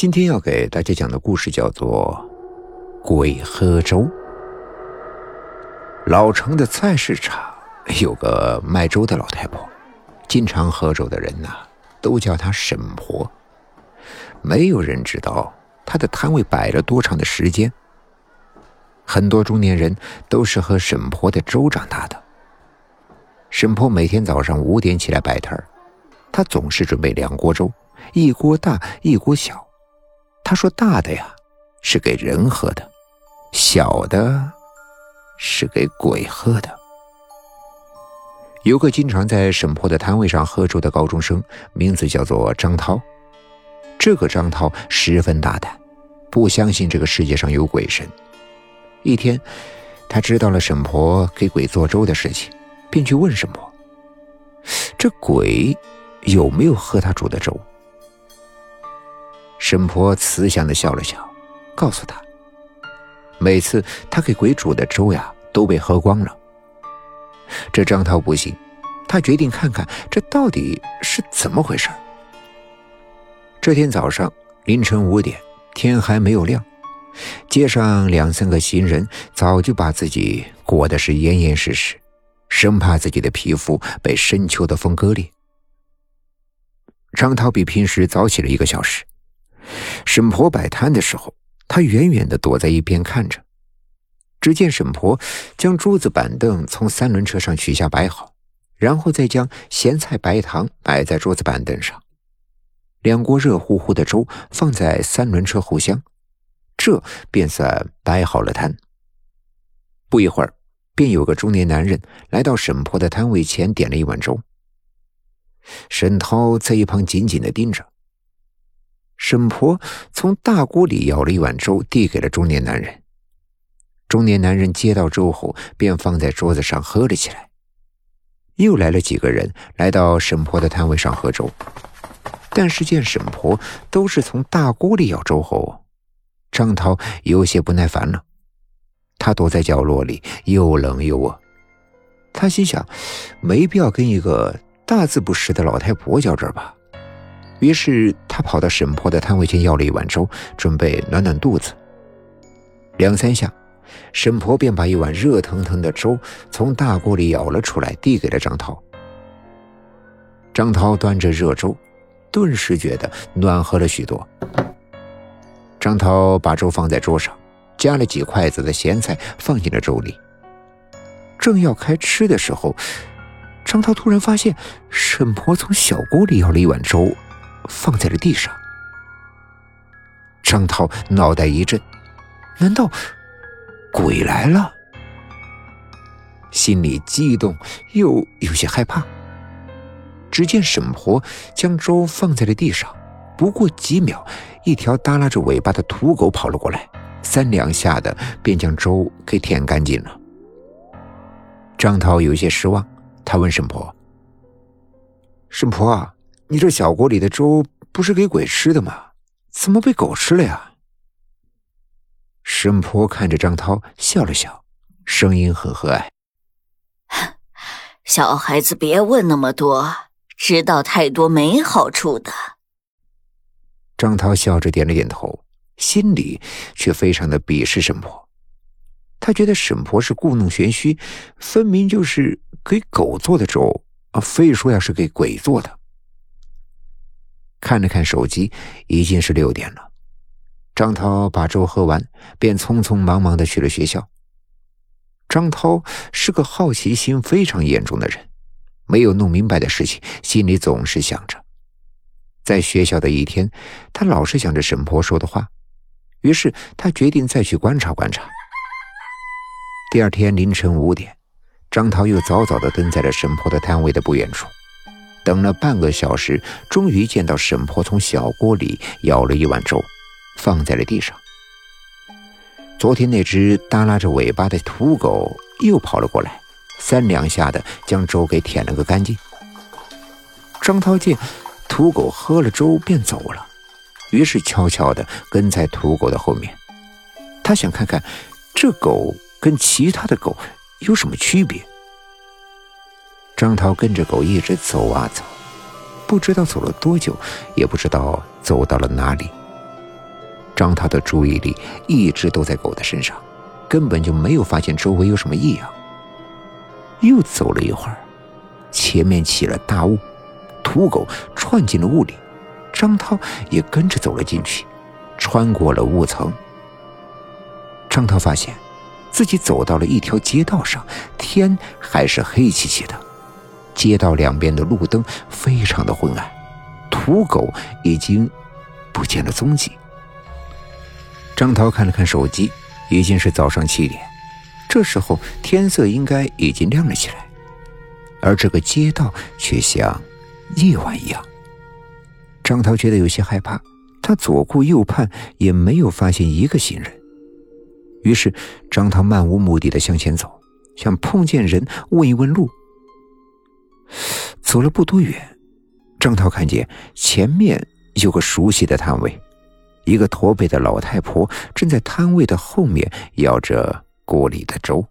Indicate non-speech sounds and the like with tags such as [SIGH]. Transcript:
今天要给大家讲的故事叫做《鬼喝粥》。老城的菜市场有个卖粥的老太婆，经常喝粥的人呐，都叫她沈婆。没有人知道她的摊位摆了多长的时间。很多中年人都是喝沈婆的粥长大的。沈婆每天早上五点起来摆摊儿，她总是准备两锅粥，一锅大，一锅小。他说：“大的呀，是给人喝的；小的，是给鬼喝的。”有个经常在沈婆的摊位上喝粥的高中生，名字叫做张涛。这个张涛十分大胆，不相信这个世界上有鬼神。一天，他知道了沈婆给鬼做粥的事情，便去问沈婆：“这鬼有没有喝他煮的粥？”沈婆慈祥的笑了笑，告诉他：“每次他给鬼煮的粥呀，都被喝光了。”这张涛不信，他决定看看这到底是怎么回事。这天早上凌晨五点，天还没有亮，街上两三个行人早就把自己裹得是严严实实，生怕自己的皮肤被深秋的风割裂。张涛比平时早起了一个小时。沈婆摆摊的时候，他远远的躲在一边看着。只见沈婆将桌子板凳从三轮车上取下摆好，然后再将咸菜白糖摆在桌子板凳上，两锅热乎乎的粥放在三轮车后厢，这便算摆好了摊。不一会儿，便有个中年男人来到沈婆的摊位前，点了一碗粥。沈涛在一旁紧紧的盯着。沈婆从大锅里舀了一碗粥，递给了中年男人。中年男人接到粥后，便放在桌子上喝了起来。又来了几个人，来到沈婆的摊位上喝粥，但是见沈婆都是从大锅里舀粥后，张涛有些不耐烦了。他躲在角落里，又冷又饿。他心想，没必要跟一个大字不识的老太婆较真吧。于是他跑到沈婆的摊位前要了一碗粥，准备暖暖肚子。两三下，沈婆便把一碗热腾腾的粥从大锅里舀了出来，递给了张涛。张涛端着热粥，顿时觉得暖和了许多。张涛把粥放在桌上，夹了几筷子的咸菜放进了粥里。正要开吃的时候，张涛突然发现沈婆从小锅里舀了一碗粥。放在了地上，张涛脑袋一震，难道鬼来了？心里激动又有些害怕。只见沈婆将粥放在了地上，不过几秒，一条耷拉着尾巴的土狗跑了过来，三两下的便将粥给舔干净了。张涛有些失望，他问沈婆：“沈婆啊。”你这小锅里的粥不是给鬼吃的吗？怎么被狗吃了呀？沈婆看着张涛笑了笑，声音很和蔼：“ [LAUGHS] 小孩子别问那么多，知道太多没好处的。”张涛笑着点了点头，心里却非常的鄙视沈婆。他觉得沈婆是故弄玄虚，分明就是给狗做的粥啊，非说要是给鬼做的。看了看手机，已经是六点了。张涛把粥喝完，便匆匆忙忙的去了学校。张涛是个好奇心非常严重的人，没有弄明白的事情，心里总是想着。在学校的一天，他老是想着沈婆说的话，于是他决定再去观察观察。第二天凌晨五点，张涛又早早的蹲在了沈婆的摊位的不远处。等了半个小时，终于见到沈婆从小锅里舀了一碗粥，放在了地上。昨天那只耷拉着尾巴的土狗又跑了过来，三两下的将粥给舔了个干净。张涛见土狗喝了粥便走了，于是悄悄地跟在土狗的后面。他想看看这狗跟其他的狗有什么区别。张涛跟着狗一直走啊走，不知道走了多久，也不知道走到了哪里。张涛的注意力一直都在狗的身上，根本就没有发现周围有什么异样。又走了一会儿，前面起了大雾，土狗窜进了雾里，张涛也跟着走了进去，穿过了雾层。张涛发现，自己走到了一条街道上，天还是黑漆漆的，街道两边的路灯非常的昏暗，土狗已经不见了踪迹。张涛看了看手机，已经是早上七点。这时候天色应该已经亮了起来，而这个街道却像夜晚一样。张涛觉得有些害怕，他左顾右盼也没有发现一个行人。于是张涛漫无目的的向前走，想碰见人问一问路。走了不多远，张涛看见前面有个熟悉的摊位，一个驼背的老太婆正在摊位的后面舀着。锅里的粥。